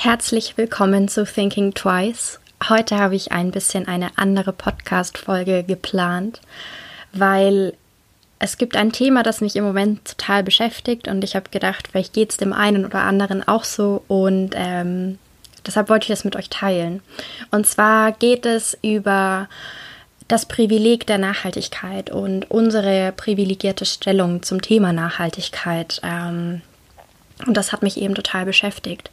Herzlich willkommen zu Thinking Twice. Heute habe ich ein bisschen eine andere Podcast-Folge geplant, weil es gibt ein Thema, das mich im Moment total beschäftigt und ich habe gedacht, vielleicht geht es dem einen oder anderen auch so und ähm, deshalb wollte ich das mit euch teilen. Und zwar geht es über das Privileg der Nachhaltigkeit und unsere privilegierte Stellung zum Thema Nachhaltigkeit. Ähm, und das hat mich eben total beschäftigt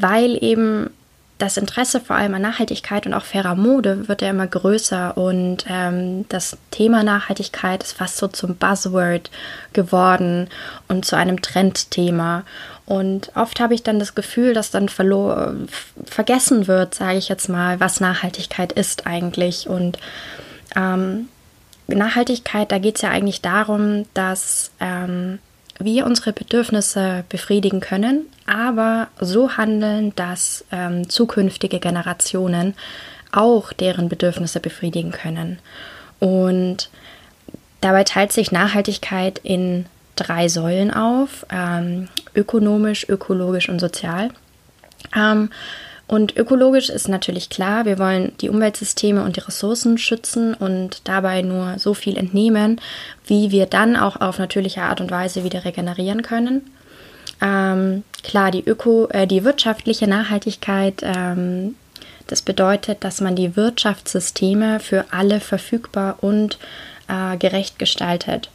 weil eben das Interesse vor allem an Nachhaltigkeit und auch fairer Mode wird ja immer größer und ähm, das Thema Nachhaltigkeit ist fast so zum Buzzword geworden und zu einem Trendthema. Und oft habe ich dann das Gefühl, dass dann vergessen wird, sage ich jetzt mal, was Nachhaltigkeit ist eigentlich. Und ähm, Nachhaltigkeit, da geht es ja eigentlich darum, dass ähm, wir unsere Bedürfnisse befriedigen können, aber so handeln, dass ähm, zukünftige Generationen auch deren Bedürfnisse befriedigen können. Und dabei teilt sich Nachhaltigkeit in drei Säulen auf, ähm, ökonomisch, ökologisch und sozial. Ähm, und ökologisch ist natürlich klar, wir wollen die Umweltsysteme und die Ressourcen schützen und dabei nur so viel entnehmen, wie wir dann auch auf natürliche Art und Weise wieder regenerieren können. Ähm, klar, die, Öko, äh, die wirtschaftliche Nachhaltigkeit, ähm, das bedeutet, dass man die Wirtschaftssysteme für alle verfügbar und äh, gerecht gestaltet.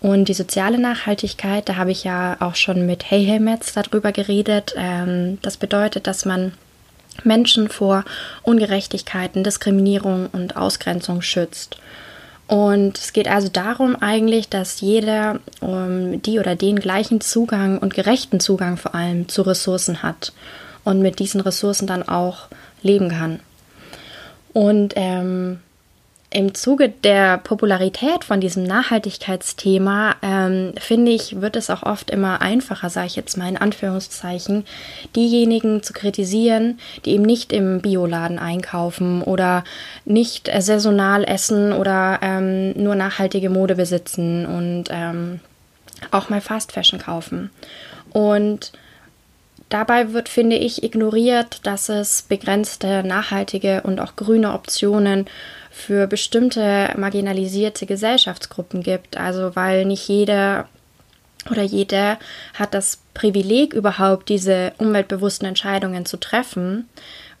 Und die soziale Nachhaltigkeit, da habe ich ja auch schon mit Hey Hey Metz darüber geredet. Ähm, das bedeutet, dass man Menschen vor Ungerechtigkeiten, Diskriminierung und Ausgrenzung schützt. Und es geht also darum eigentlich, dass jeder um, die oder den gleichen Zugang und gerechten Zugang vor allem zu Ressourcen hat und mit diesen Ressourcen dann auch leben kann. Und ähm, im Zuge der Popularität von diesem Nachhaltigkeitsthema, ähm, finde ich, wird es auch oft immer einfacher, sage ich jetzt mal in Anführungszeichen, diejenigen zu kritisieren, die eben nicht im Bioladen einkaufen oder nicht saisonal essen oder ähm, nur nachhaltige Mode besitzen und ähm, auch mal Fast Fashion kaufen. Und Dabei wird, finde ich, ignoriert, dass es begrenzte nachhaltige und auch grüne Optionen für bestimmte marginalisierte Gesellschaftsgruppen gibt. Also weil nicht jeder oder jeder hat das Privileg überhaupt, diese umweltbewussten Entscheidungen zu treffen,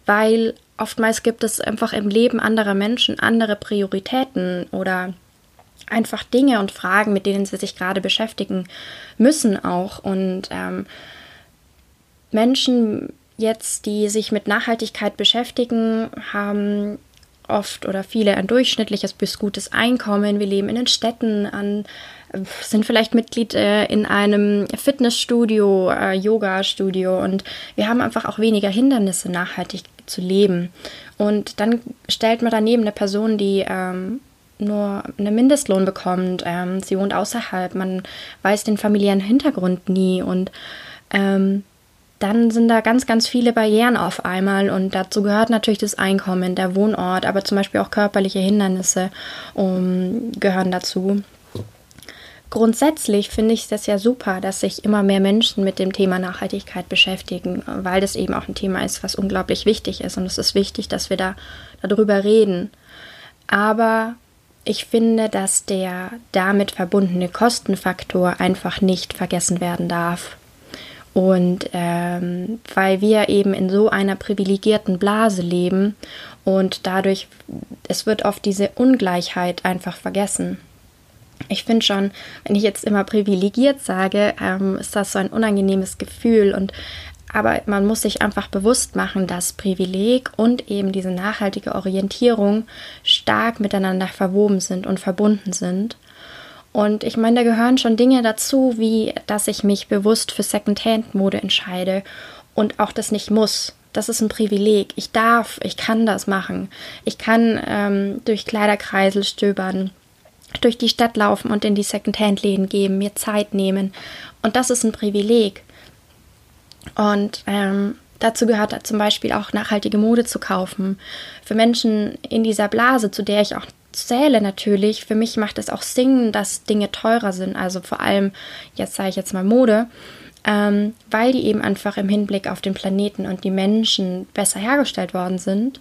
weil oftmals gibt es einfach im Leben anderer Menschen andere Prioritäten oder einfach Dinge und Fragen, mit denen sie sich gerade beschäftigen müssen auch. Und ähm, Menschen jetzt, die sich mit Nachhaltigkeit beschäftigen, haben oft oder viele ein durchschnittliches bis gutes Einkommen. Wir leben in den Städten, an, sind vielleicht Mitglied äh, in einem Fitnessstudio, äh, Yoga-Studio und wir haben einfach auch weniger Hindernisse, nachhaltig zu leben. Und dann stellt man daneben eine Person, die ähm, nur einen Mindestlohn bekommt. Ähm, sie wohnt außerhalb, man weiß den familiären Hintergrund nie und ähm, dann sind da ganz, ganz viele Barrieren auf einmal und dazu gehört natürlich das Einkommen, der Wohnort, aber zum Beispiel auch körperliche Hindernisse um, gehören dazu. Grundsätzlich finde ich das ja super, dass sich immer mehr Menschen mit dem Thema Nachhaltigkeit beschäftigen, weil das eben auch ein Thema ist, was unglaublich wichtig ist und es ist wichtig, dass wir da darüber reden. Aber ich finde, dass der damit verbundene Kostenfaktor einfach nicht vergessen werden darf. Und ähm, weil wir eben in so einer privilegierten Blase leben und dadurch, es wird oft diese Ungleichheit einfach vergessen. Ich finde schon, wenn ich jetzt immer privilegiert sage, ähm, ist das so ein unangenehmes Gefühl und aber man muss sich einfach bewusst machen, dass Privileg und eben diese nachhaltige Orientierung stark miteinander verwoben sind und verbunden sind. Und ich meine, da gehören schon Dinge dazu, wie dass ich mich bewusst für Secondhand-Mode entscheide und auch das nicht muss. Das ist ein Privileg. Ich darf, ich kann das machen. Ich kann ähm, durch Kleiderkreisel stöbern, durch die Stadt laufen und in die Secondhand-Läden geben, mir Zeit nehmen. Und das ist ein Privileg. Und ähm, dazu gehört zum Beispiel auch nachhaltige Mode zu kaufen. Für Menschen in dieser Blase, zu der ich auch zähle natürlich. Für mich macht es auch Sinn, dass Dinge teurer sind. Also vor allem, jetzt sage ich jetzt mal Mode. ähm, weil die eben einfach im Hinblick auf den Planeten und die Menschen besser hergestellt worden sind.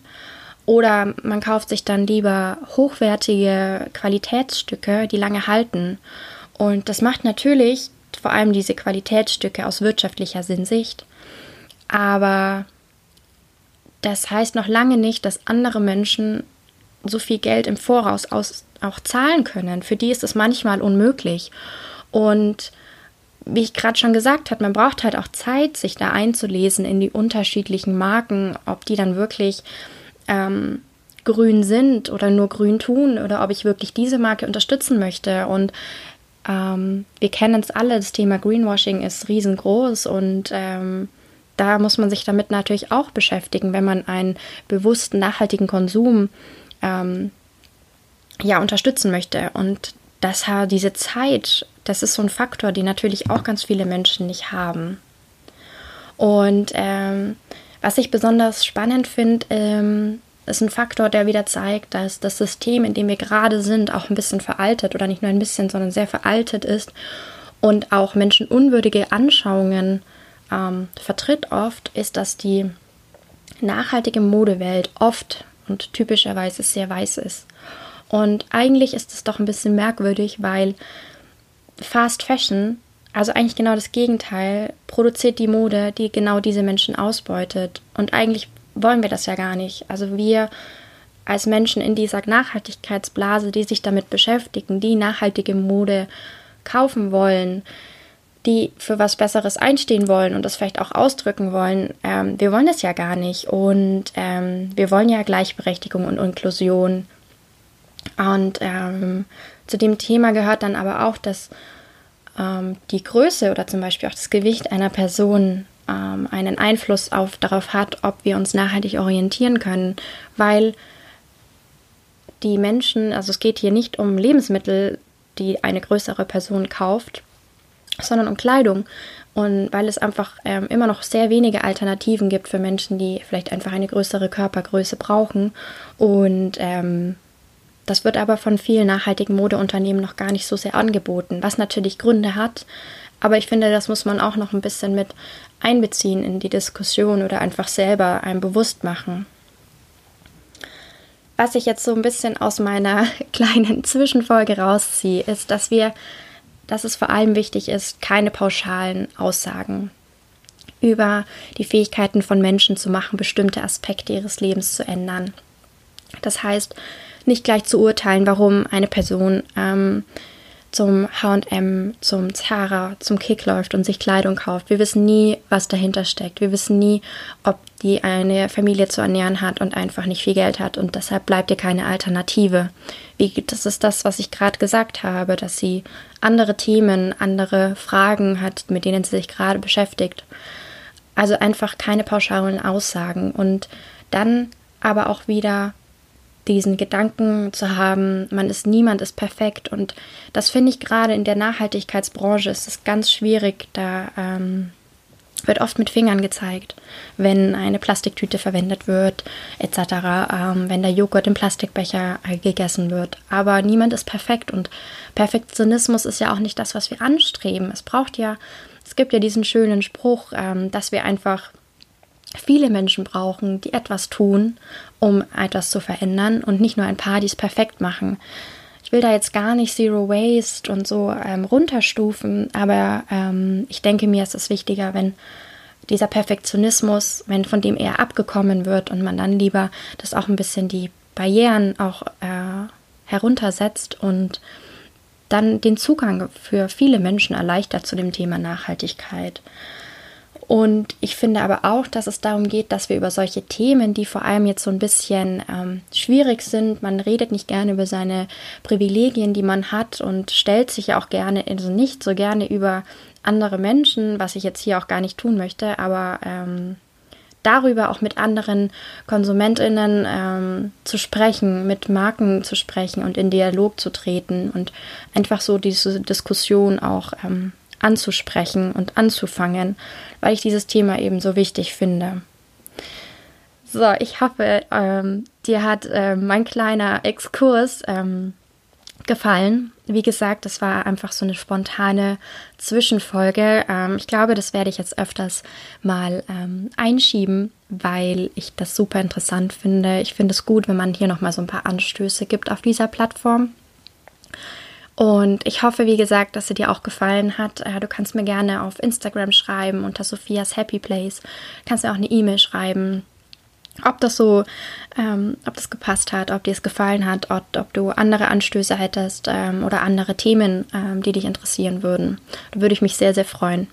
Oder man kauft sich dann lieber hochwertige Qualitätsstücke, die lange halten. Und das macht natürlich vor allem diese Qualitätsstücke aus wirtschaftlicher Sicht. Aber das heißt noch lange nicht, dass andere Menschen so viel Geld im Voraus aus, auch zahlen können. Für die ist es manchmal unmöglich. Und wie ich gerade schon gesagt habe, man braucht halt auch Zeit, sich da einzulesen in die unterschiedlichen Marken, ob die dann wirklich ähm, grün sind oder nur grün tun oder ob ich wirklich diese Marke unterstützen möchte. Und ähm, wir kennen es alle, das Thema Greenwashing ist riesengroß und ähm, da muss man sich damit natürlich auch beschäftigen, wenn man einen bewussten, nachhaltigen Konsum ähm, ja, unterstützen möchte. Und das diese Zeit, das ist so ein Faktor, den natürlich auch ganz viele Menschen nicht haben. Und ähm, was ich besonders spannend finde, ähm, ist ein Faktor, der wieder zeigt, dass das System, in dem wir gerade sind, auch ein bisschen veraltet oder nicht nur ein bisschen, sondern sehr veraltet ist und auch menschenunwürdige Anschauungen ähm, vertritt oft, ist, dass die nachhaltige Modewelt oft und typischerweise sehr weiß ist. Und eigentlich ist es doch ein bisschen merkwürdig, weil Fast Fashion, also eigentlich genau das Gegenteil, produziert die Mode, die genau diese Menschen ausbeutet. Und eigentlich wollen wir das ja gar nicht. Also wir als Menschen in dieser Nachhaltigkeitsblase, die sich damit beschäftigen, die nachhaltige Mode kaufen wollen, die für was Besseres einstehen wollen und das vielleicht auch ausdrücken wollen, ähm, wir wollen das ja gar nicht. Und ähm, wir wollen ja Gleichberechtigung und Inklusion. Und ähm, zu dem Thema gehört dann aber auch, dass ähm, die Größe oder zum Beispiel auch das Gewicht einer Person ähm, einen Einfluss auf, darauf hat, ob wir uns nachhaltig orientieren können, weil die Menschen, also es geht hier nicht um Lebensmittel, die eine größere Person kauft, sondern um Kleidung. Und weil es einfach ähm, immer noch sehr wenige Alternativen gibt für Menschen, die vielleicht einfach eine größere Körpergröße brauchen. Und ähm, das wird aber von vielen nachhaltigen Modeunternehmen noch gar nicht so sehr angeboten, was natürlich Gründe hat. Aber ich finde, das muss man auch noch ein bisschen mit einbeziehen in die Diskussion oder einfach selber einem bewusst machen. Was ich jetzt so ein bisschen aus meiner kleinen Zwischenfolge rausziehe, ist, dass wir dass es vor allem wichtig ist, keine pauschalen Aussagen über die Fähigkeiten von Menschen zu machen, bestimmte Aspekte ihres Lebens zu ändern. Das heißt, nicht gleich zu urteilen, warum eine Person ähm, zum HM, zum Zara, zum Kick läuft und sich Kleidung kauft. Wir wissen nie, was dahinter steckt. Wir wissen nie, ob die eine Familie zu ernähren hat und einfach nicht viel Geld hat und deshalb bleibt ihr keine Alternative. Wie, das ist das, was ich gerade gesagt habe, dass sie andere Themen, andere Fragen hat, mit denen sie sich gerade beschäftigt. Also einfach keine pauschalen Aussagen und dann aber auch wieder diesen Gedanken zu haben, man ist niemand ist perfekt und das finde ich gerade in der Nachhaltigkeitsbranche ist es ganz schwierig, da ähm, wird oft mit Fingern gezeigt, wenn eine Plastiktüte verwendet wird, etc., ähm, wenn der Joghurt im Plastikbecher äh, gegessen wird. Aber niemand ist perfekt und Perfektionismus ist ja auch nicht das, was wir anstreben. Es braucht ja, es gibt ja diesen schönen Spruch, ähm, dass wir einfach viele Menschen brauchen, die etwas tun, um etwas zu verändern und nicht nur ein paar, die es perfekt machen. Ich will da jetzt gar nicht Zero Waste und so ähm, runterstufen, aber ähm, ich denke mir, es ist wichtiger, wenn dieser Perfektionismus, wenn von dem eher abgekommen wird und man dann lieber das auch ein bisschen die Barrieren auch äh, heruntersetzt und dann den Zugang für viele Menschen erleichtert zu dem Thema Nachhaltigkeit. Und ich finde aber auch, dass es darum geht, dass wir über solche Themen, die vor allem jetzt so ein bisschen ähm, schwierig sind, man redet nicht gerne über seine Privilegien, die man hat und stellt sich auch gerne, also nicht so gerne über andere Menschen, was ich jetzt hier auch gar nicht tun möchte, aber ähm, darüber auch mit anderen KonsumentInnen ähm, zu sprechen, mit Marken zu sprechen und in Dialog zu treten und einfach so diese Diskussion auch ähm, anzusprechen und anzufangen, weil ich dieses Thema eben so wichtig finde. So, ich hoffe, ähm, dir hat äh, mein kleiner Exkurs ähm, gefallen. Wie gesagt, das war einfach so eine spontane Zwischenfolge. Ähm, ich glaube, das werde ich jetzt öfters mal ähm, einschieben, weil ich das super interessant finde. Ich finde es gut, wenn man hier nochmal so ein paar Anstöße gibt auf dieser Plattform. Und ich hoffe, wie gesagt, dass sie dir auch gefallen hat. Äh, du kannst mir gerne auf Instagram schreiben unter Sophias Happy Place. Du kannst mir auch eine E-Mail schreiben ob das so, ähm, ob das gepasst hat, ob dir es gefallen hat, ob, ob du andere Anstöße hättest ähm, oder andere Themen, ähm, die dich interessieren würden. Da würde ich mich sehr, sehr freuen.